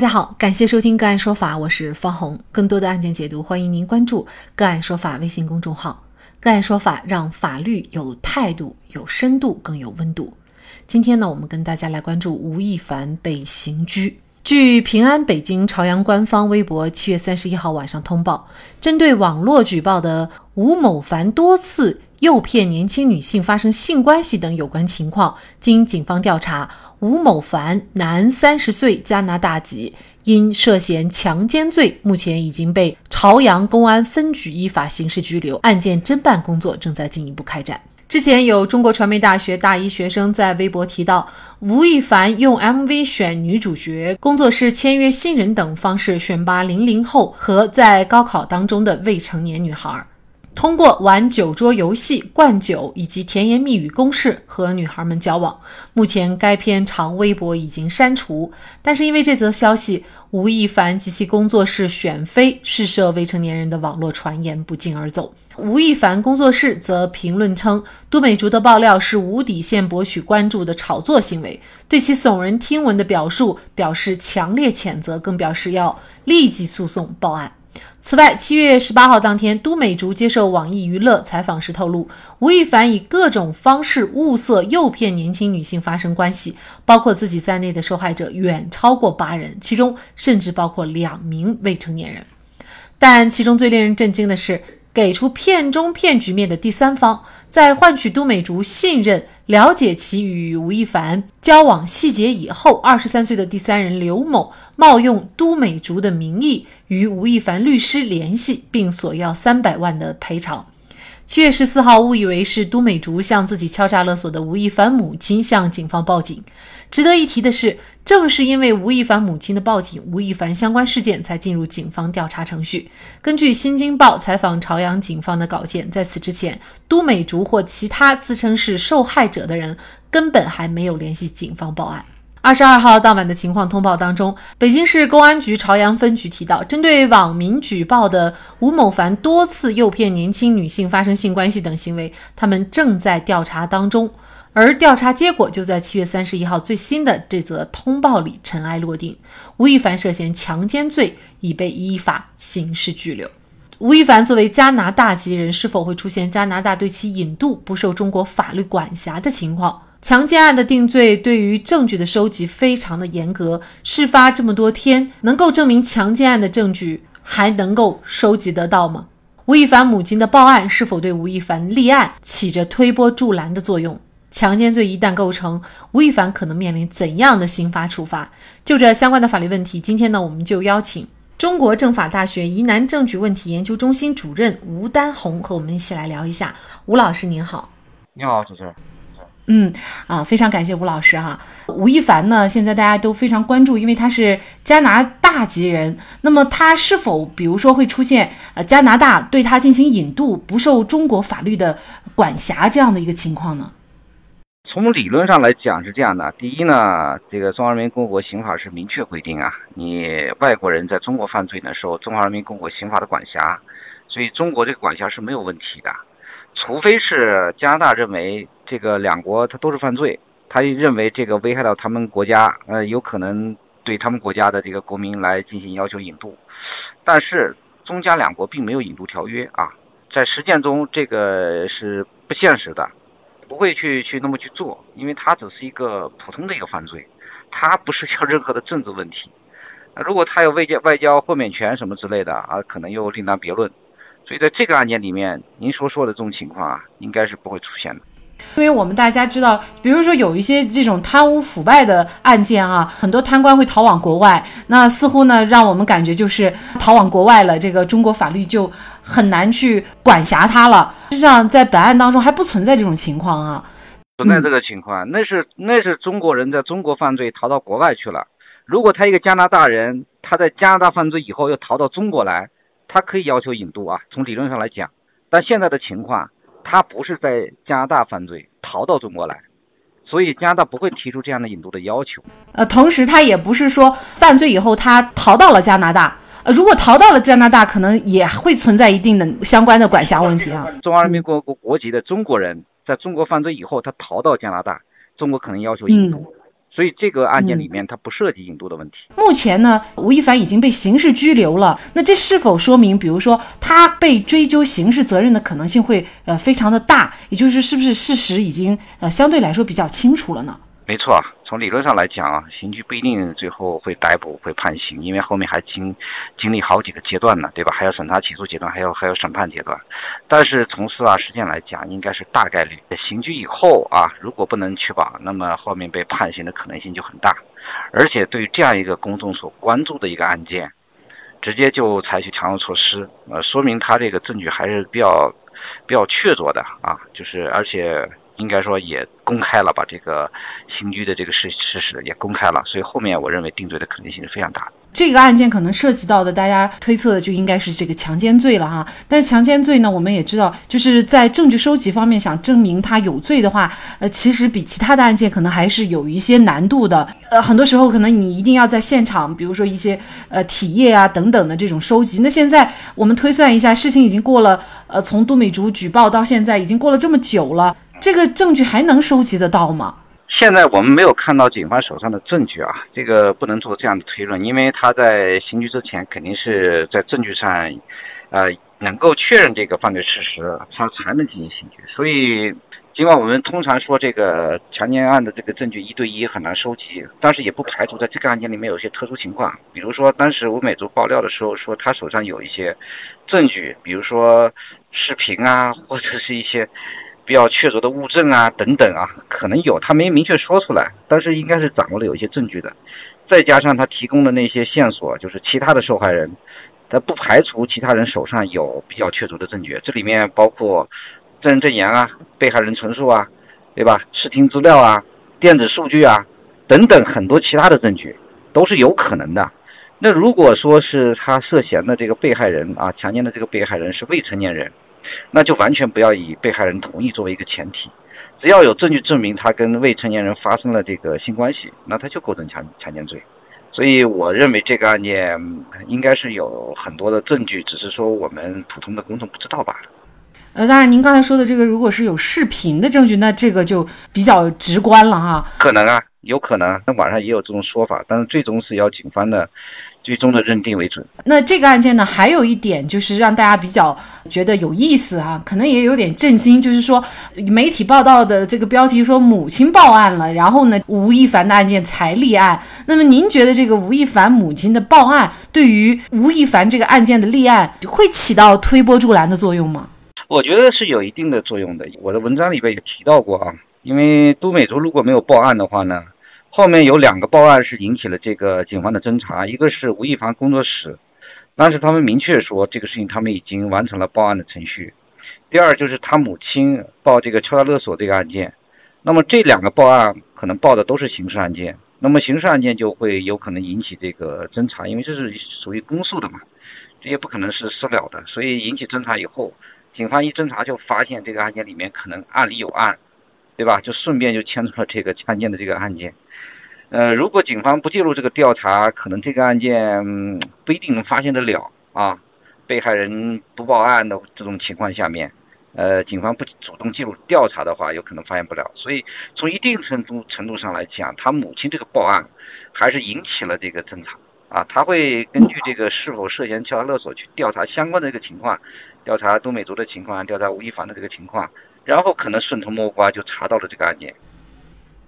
大家好，感谢收听个案说法，我是方红。更多的案件解读，欢迎您关注个案说法微信公众号。个案说法让法律有态度、有深度、更有温度。今天呢，我们跟大家来关注吴亦凡被刑拘。据平安北京朝阳官方微博七月三十一号晚上通报，针对网络举报的吴某凡多次诱骗年轻女性发生性关系等有关情况，经警方调查。吴某凡，男，三十岁，加拿大籍，因涉嫌强奸罪，目前已经被朝阳公安分局依法刑事拘留，案件侦办工作正在进一步开展。之前有中国传媒大学大一学生在微博提到，吴亦凡用 MV 选女主角、工作室签约新人等方式选拔零零后和在高考当中的未成年女孩。通过玩酒桌游戏、灌酒以及甜言蜜语攻势和女孩们交往。目前该篇长微博已经删除，但是因为这则消息，吴亦凡及其工作室选妃试射未成年人的网络传言不胫而走。吴亦凡工作室则评论称，都美竹的爆料是无底线博取关注的炒作行为，对其耸人听闻的表述表示强烈谴责，更表示要立即诉讼报案。此外，七月十八号当天，都美竹接受网易娱乐采访时透露，吴亦凡以各种方式物色、诱骗年轻女性发生关系，包括自己在内的受害者远超过八人，其中甚至包括两名未成年人。但其中最令人震惊的是。给出骗中骗局面的第三方，在换取都美竹信任、了解其与吴亦凡交往细节以后，二十三岁的第三人刘某冒用都美竹的名义与吴亦凡律师联系，并索要三百万的赔偿。七月十四号，误以为是都美竹向自己敲诈勒索的吴亦凡母亲向警方报警。值得一提的是，正是因为吴亦凡母亲的报警，吴亦凡相关事件才进入警方调查程序。根据《新京报》采访朝阳警方的稿件，在此之前，都美竹或其他自称是受害者的人根本还没有联系警方报案。二十二号当晚的情况通报当中，北京市公安局朝阳分局提到，针对网民举报的吴某凡多次诱骗年轻女性发生性关系等行为，他们正在调查当中。而调查结果就在七月三十一号最新的这则通报里尘埃落定，吴亦凡涉嫌强奸罪已被依法刑事拘留。吴亦凡作为加拿大籍人，是否会出现加拿大对其引渡不受中国法律管辖的情况？强奸案的定罪对于证据的收集非常的严格，事发这么多天，能够证明强奸案的证据还能够收集得到吗？吴亦凡母亲的报案是否对吴亦凡立案起着推波助澜的作用？强奸罪一旦构成，吴亦凡可能面临怎样的刑罚处罚？就这相关的法律问题，今天呢，我们就邀请中国政法大学疑难证据问题研究中心主任吴丹红和我们一起来聊一下。吴老师您好，你好，主持人。嗯啊，非常感谢吴老师哈。吴亦凡呢，现在大家都非常关注，因为他是加拿大籍人。那么他是否，比如说会出现呃加拿大对他进行引渡，不受中国法律的管辖这样的一个情况呢？从理论上来讲是这样的。第一呢，这个《中华人民共和国刑法》是明确规定啊，你外国人在中国犯罪呢，受中华人民共和国刑法的管辖，所以中国这个管辖是没有问题的。除非是加拿大认为这个两国它都是犯罪，他认为这个危害到他们国家，呃，有可能对他们国家的这个国民来进行要求引渡。但是中加两国并没有引渡条约啊，在实践中这个是不现实的。不会去去那么去做，因为他只是一个普通的一个犯罪，他不涉及任何的政治问题。如果他有外交外交豁免权什么之类的啊，可能又另当别论。所以在这个案件里面，您所说的这种情况啊，应该是不会出现的。因为我们大家知道，比如说有一些这种贪污腐败的案件啊，很多贪官会逃往国外，那似乎呢，让我们感觉就是逃往国外了，这个中国法律就很难去管辖他了。实际上，在本案当中还不存在这种情况啊，存在这个情况，那是那是中国人在中国犯罪逃到国外去了。如果他一个加拿大人，他在加拿大犯罪以后又逃到中国来，他可以要求引渡啊，从理论上来讲。但现在的情况，他不是在加拿大犯罪逃到中国来，所以加拿大不会提出这样的引渡的要求。呃，同时他也不是说犯罪以后他逃到了加拿大。呃，如果逃到了加拿大，可能也会存在一定的相关的管辖问题啊。中华人民共和国国籍的中国人在中国犯罪以后，他逃到加拿大，中国可能要求引渡。所以这个案件里面它不涉及引渡的问题。目前呢，吴亦凡已经被刑事拘留了，那这是否说明，比如说他被追究刑事责任的可能性会呃非常的大？也就是是不是事实已经呃相对来说比较清楚了呢？没错。从理论上来讲啊，刑拘不一定最后会逮捕、会判刑，因为后面还经经历好几个阶段呢，对吧？还有审查起诉阶段，还有还有审判阶段。但是从司法实践来讲，应该是大概率刑拘以后啊，如果不能确保，那么后面被判刑的可能性就很大。而且对于这样一个公众所关注的一个案件，直接就采取强制措施，呃，说明他这个证据还是比较比较确凿的啊，就是而且。应该说也公开了，把这个刑拘的这个事事实也公开了，所以后面我认为定罪的可能性是非常大的。这个案件可能涉及到的，大家推测的就应该是这个强奸罪了哈。但是强奸罪呢，我们也知道，就是在证据收集方面想证明他有罪的话，呃，其实比其他的案件可能还是有一些难度的。呃，很多时候可能你一定要在现场，比如说一些呃体液啊等等的这种收集。那现在我们推算一下，事情已经过了，呃，从都美竹举报到现在已经过了这么久了。这个证据还能收集得到吗？现在我们没有看到警方手上的证据啊，这个不能做这样的推论，因为他在刑拘之前肯定是在证据上，呃，能够确认这个犯罪事实，他才能进行刑拘。所以，尽管我们通常说这个强奸案的这个证据一对一很难收集，但是也不排除在这个案件里面有一些特殊情况，比如说当时吴美竹爆料的时候说他手上有一些证据，比如说视频啊，或者是一些。比较确凿的物证啊，等等啊，可能有，他没明确说出来，但是应该是掌握了有一些证据的。再加上他提供的那些线索，就是其他的受害人，他不排除其他人手上有比较确凿的证据。这里面包括证人证言啊、被害人陈述啊，对吧？视听资料啊、电子数据啊等等很多其他的证据都是有可能的。那如果说是他涉嫌的这个被害人啊，强奸的这个被害人是未成年人。那就完全不要以被害人同意作为一个前提，只要有证据证明他跟未成年人发生了这个性关系，那他就构成强强奸罪。所以我认为这个案件应该是有很多的证据，只是说我们普通的公众不知道罢了。呃，当然您刚才说的这个，如果是有视频的证据，那这个就比较直观了哈。可能啊，有可能，那网上也有这种说法，但是最终是要警方的。最终的认定为准。那这个案件呢，还有一点就是让大家比较觉得有意思啊，可能也有点震惊，就是说媒体报道的这个标题说母亲报案了，然后呢吴亦凡的案件才立案。那么您觉得这个吴亦凡母亲的报案对于吴亦凡这个案件的立案会起到推波助澜的作用吗？我觉得是有一定的作用的。我的文章里边也提到过啊，因为都美竹如果没有报案的话呢？后面有两个报案是引起了这个警方的侦查，一个是吴亦凡工作室，当时他们明确说这个事情他们已经完成了报案的程序。第二就是他母亲报这个敲诈勒索这个案件，那么这两个报案可能报的都是刑事案件，那么刑事案件就会有可能引起这个侦查，因为这是属于公诉的嘛，这也不可能是私了的，所以引起侦查以后，警方一侦查就发现这个案件里面可能案里有案，对吧？就顺便就牵出了这个强奸的这个案件。呃，如果警方不介入这个调查，可能这个案件不一定能发现得了啊。被害人不报案的这种情况下面，呃，警方不主动介入调查的话，有可能发现不了。所以从一定程度程度上来讲，他母亲这个报案还是引起了这个侦查啊。他会根据这个是否涉嫌敲诈勒索去调查相关的这个情况，调查都美竹的情况，调查吴亦凡的这个情况，然后可能顺藤摸瓜就查到了这个案件。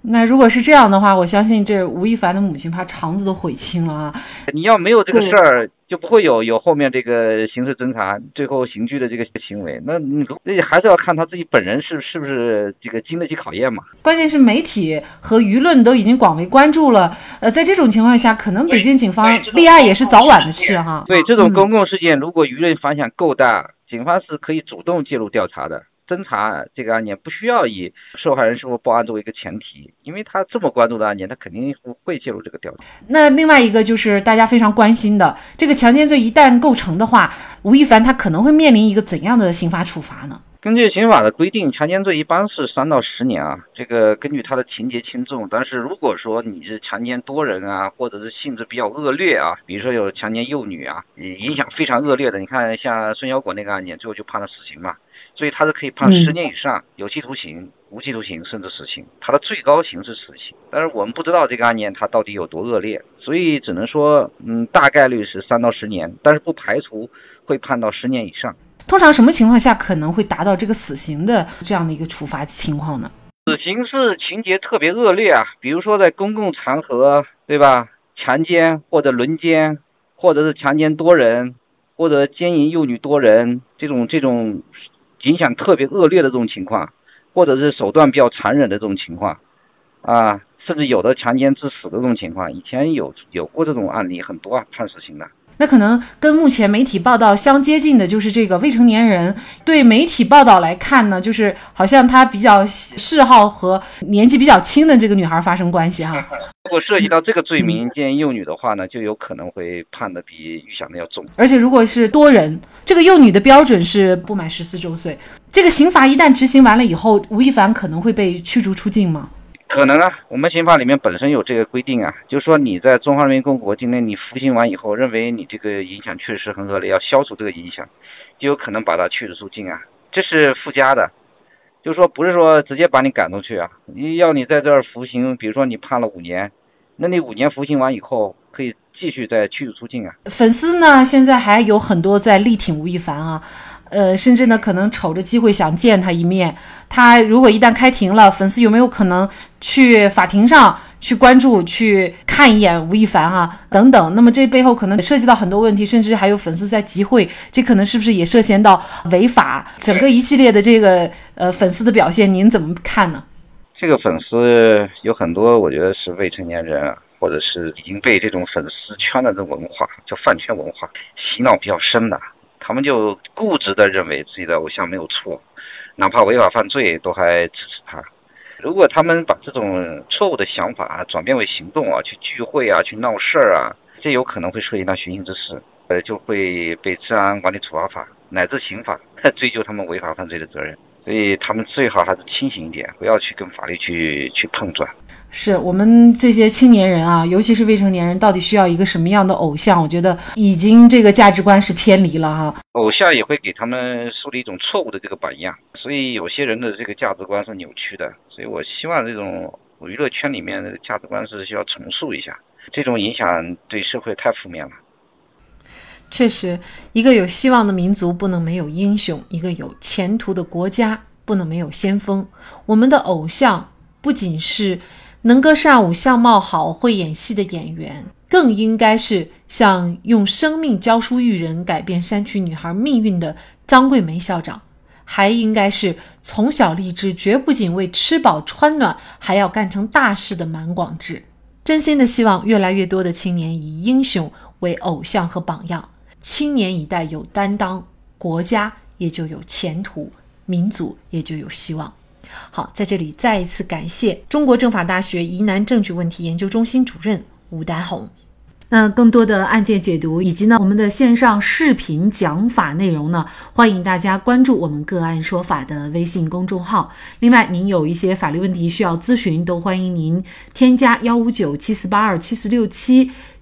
那如果是这样的话，我相信这吴亦凡的母亲怕肠子都悔青了啊！你要没有这个事儿，就不会有有后面这个刑事侦查，最后刑拘的这个行为。那你那还是要看他自己本人是是不是这个经得起考验嘛？关键是媒体和舆论都已经广为关注了。呃，在这种情况下，可能北京警方立案也是早晚的事哈。对这种公共事件，如果舆论反响够大，警方是可以主动介入调查的。侦查这个案件不需要以受害人是否报案作为一个前提，因为他这么关注的案件，他肯定不会介入这个调查。那另外一个就是大家非常关心的，这个强奸罪一旦构成的话，吴亦凡他可能会面临一个怎样的刑罚处罚呢？根据刑法的规定，强奸罪一般是三到十年啊。这个根据他的情节轻重，但是如果说你是强奸多人啊，或者是性质比较恶劣啊，比如说有强奸幼女啊，影响非常恶劣的，你看像孙小果那个案件，最后就判了死刑嘛。所以他是可以判十年以上有期徒刑，无期徒刑甚至死刑，他的最高刑是死刑。但是我们不知道这个案件它到底有多恶劣，所以只能说，嗯，大概率是三到十年，但是不排除会判到十年以上。通常什么情况下可能会达到这个死刑的这样的一个处罚情况呢？死刑是情节特别恶劣啊，比如说在公共场合，对吧？强奸或者轮奸，或者是强奸多人，或者奸淫幼女多人，这种这种影响特别恶劣的这种情况，或者是手段比较残忍的这种情况，啊，甚至有的强奸致死的这种情况，以前有有过这种案例很多啊，判死刑的。那可能跟目前媒体报道相接近的，就是这个未成年人。对媒体报道来看呢，就是好像他比较嗜好和年纪比较轻的这个女孩发生关系哈。如果涉及到这个罪名奸淫幼女的话呢，就有可能会判的比预想的要重。而且如果是多人，这个幼女的标准是不满十四周岁。这个刑罚一旦执行完了以后，吴亦凡可能会被驱逐出境吗？可能啊，我们刑法里面本身有这个规定啊，就是说你在中华人民共和国境内，你服刑完以后，认为你这个影响确实很恶劣，要消除这个影响，就有可能把他驱逐出境啊，这是附加的，就是说不是说直接把你赶出去啊，你要你在这儿服刑，比如说你判了五年，那你五年服刑完以后可以继续再驱逐出境啊。粉丝呢，现在还有很多在力挺吴亦凡啊。呃，甚至呢，可能瞅着机会想见他一面。他如果一旦开庭了，粉丝有没有可能去法庭上去关注、去看一眼吴亦凡啊等等？那么这背后可能涉及到很多问题，甚至还有粉丝在集会，这可能是不是也涉嫌到违法？整个一系列的这个呃粉丝的表现，您怎么看呢？这个粉丝有很多，我觉得是未成年人，或者是已经被这种粉丝圈的这文化叫饭圈文化洗脑比较深的。他们就固执地认为自己的偶像没有错，哪怕违法犯罪都还支持他。如果他们把这种错误的想法转变为行动啊，去聚会啊，去闹事儿啊，这有可能会涉及到寻衅滋事，呃，就会被治安管理处罚法乃至刑法 追究他们违法犯罪的责任。所以他们最好还是清醒一点，不要去跟法律去去碰撞。是我们这些青年人啊，尤其是未成年人，到底需要一个什么样的偶像？我觉得已经这个价值观是偏离了哈。偶像也会给他们树立一种错误的这个榜样，所以有些人的这个价值观是扭曲的。所以我希望这种娱乐圈里面的价值观是需要重塑一下，这种影响对社会太负面了。确实，一个有希望的民族不能没有英雄，一个有前途的国家不能没有先锋。我们的偶像不仅是能歌善舞、相貌好、会演戏的演员，更应该是像用生命教书育人、改变山区女孩命运的张桂梅校长，还应该是从小立志绝不仅为吃饱穿暖，还要干成大事的满广志。真心的希望越来越多的青年以英雄为偶像和榜样。青年一代有担当，国家也就有前途，民族也就有希望。好，在这里再一次感谢中国政法大学疑难证据问题研究中心主任吴丹红。那更多的案件解读以及呢我们的线上视频讲法内容呢，欢迎大家关注我们个案说法的微信公众号。另外，您有一些法律问题需要咨询，都欢迎您添加幺五九七四八二七四六七。